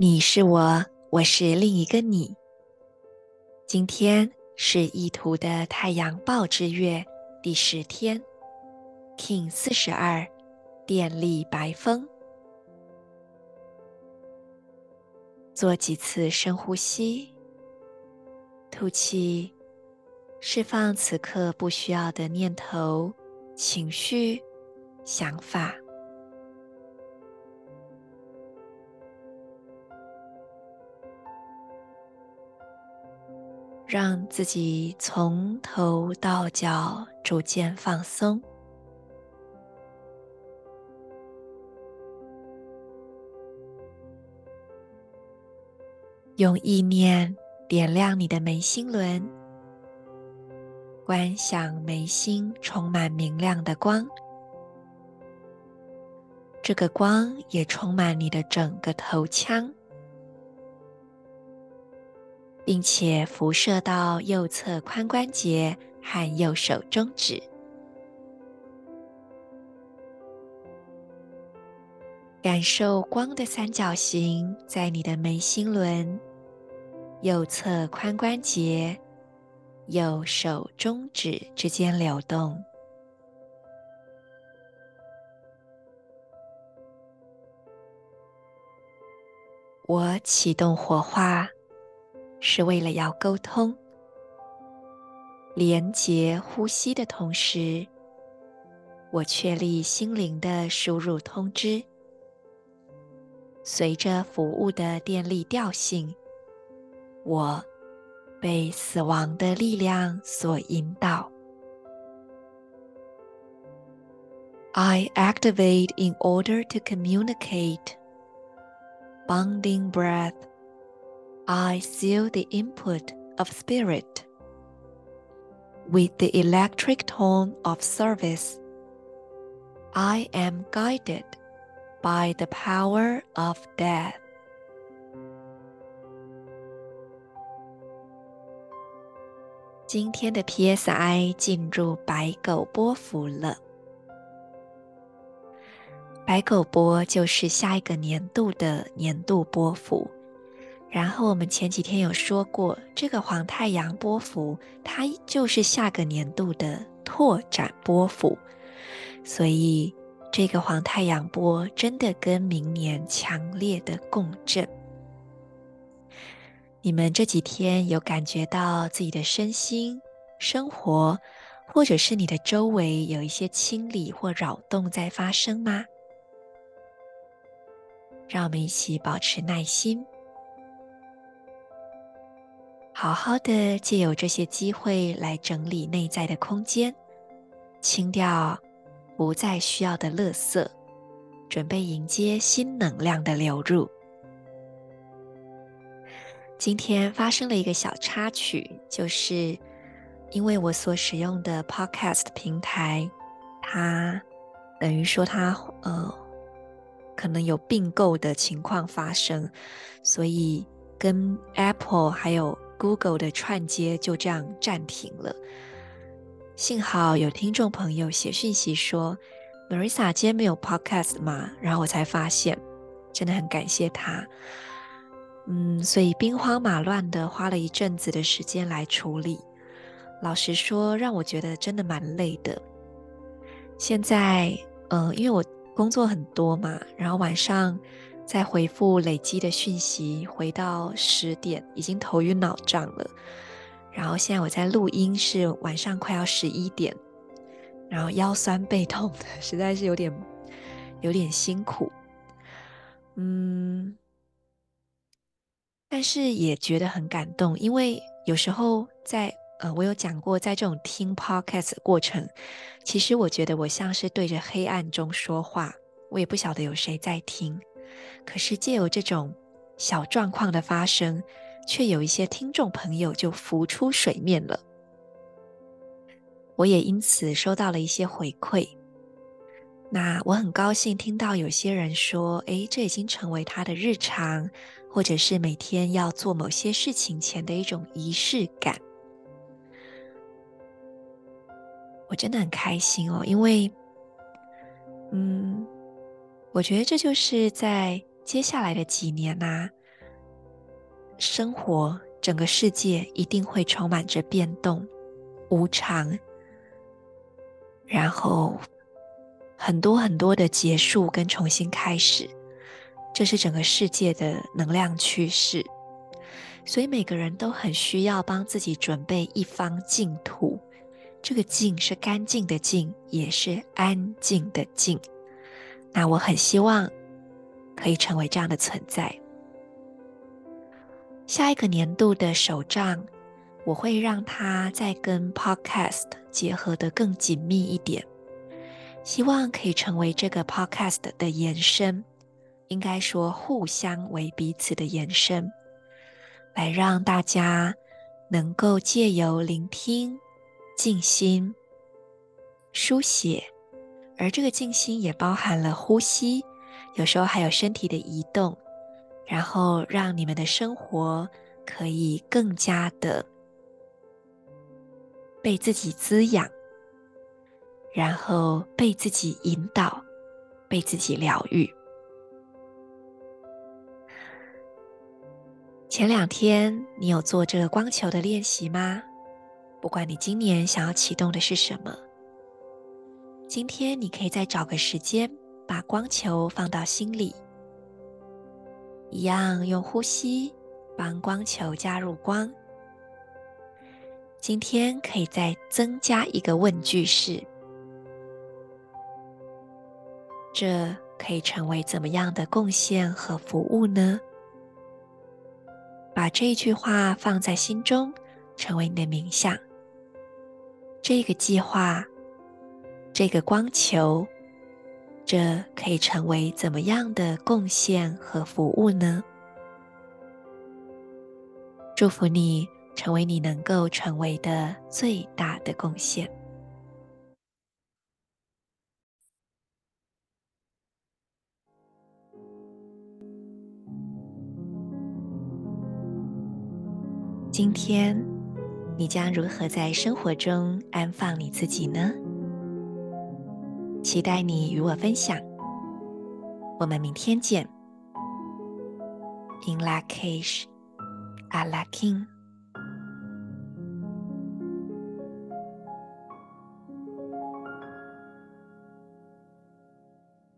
你是我，我是另一个你。今天是意图的太阳报之月第十天，Kin 四十二，电力白风。做几次深呼吸，吐气，释放此刻不需要的念头、情绪、想法。让自己从头到脚逐渐放松，用意念点亮你的眉心轮，观想眉心充满明亮的光，这个光也充满你的整个头腔。并且辐射到右侧髋关节和右手中指，感受光的三角形在你的眉心轮、右侧髋关节、右手中指之间流动。我启动火化。是为了要沟通、连接呼吸的同时，我确立心灵的输入通知。随着服务的电力调性，我被死亡的力量所引导。I activate in order to communicate. Bonding breath. I seal the input of spirit with the electric tone of service. I am guided by the power of death. 今天的 PSI 进入白狗波符了。白狗波就是下一个年度的年度波符。 然后我们前几天有说过，这个黄太阳波符，它就是下个年度的拓展波符，所以这个黄太阳波真的跟明年强烈的共振。你们这几天有感觉到自己的身心、生活，或者是你的周围有一些清理或扰动在发生吗？让我们一起保持耐心。好好的借由这些机会来整理内在的空间，清掉不再需要的垃圾，准备迎接新能量的流入。今天发生了一个小插曲，就是因为我所使用的 Podcast 平台，它等于说它呃可能有并购的情况发生，所以跟 Apple 还有 Google 的串接就这样暂停了。幸好有听众朋友写讯息说：“Marisa 今天没有 Podcast 吗？”然后我才发现，真的很感谢他。嗯，所以兵荒马乱的花了一阵子的时间来处理。老实说，让我觉得真的蛮累的。现在，嗯、因为我工作很多嘛，然后晚上。再回复累积的讯息，回到十点，已经头晕脑胀了。然后现在我在录音，是晚上快要十一点，然后腰酸背痛的，实在是有点有点辛苦。嗯，但是也觉得很感动，因为有时候在呃，我有讲过，在这种听 podcast 的过程，其实我觉得我像是对着黑暗中说话，我也不晓得有谁在听。可是借由这种小状况的发生，却有一些听众朋友就浮出水面了。我也因此收到了一些回馈。那我很高兴听到有些人说：“诶，这已经成为他的日常，或者是每天要做某些事情前的一种仪式感。”我真的很开心哦，因为，嗯，我觉得这就是在接下来的几年呐，生活整个世界一定会充满着变动、无常，然后很多很多的结束跟重新开始，这是整个世界的能量趋势，所以每个人都很需要帮自己准备一方净土。这个净是干净的净，也是安静的静。那我很希望可以成为这样的存在。下一个年度的手账，我会让它再跟 Podcast 结合的更紧密一点，希望可以成为这个 Podcast 的延伸，应该说互相为彼此的延伸，来让大家能够借由聆听。静心、书写，而这个静心也包含了呼吸，有时候还有身体的移动，然后让你们的生活可以更加的被自己滋养，然后被自己引导，被自己疗愈。前两天你有做这个光球的练习吗？不管你今年想要启动的是什么，今天你可以再找个时间，把光球放到心里，一样用呼吸帮光球加入光。今天可以再增加一个问句式：这可以成为怎么样的贡献和服务呢？把这一句话放在心中，成为你的冥想。这个计划，这个光球，这可以成为怎么样的贡献和服务呢？祝福你成为你能够成为的最大的贡献。今天。你将如何在生活中安放你自己呢？期待你与我分享。我们明天见。In Lakish, Ala K'in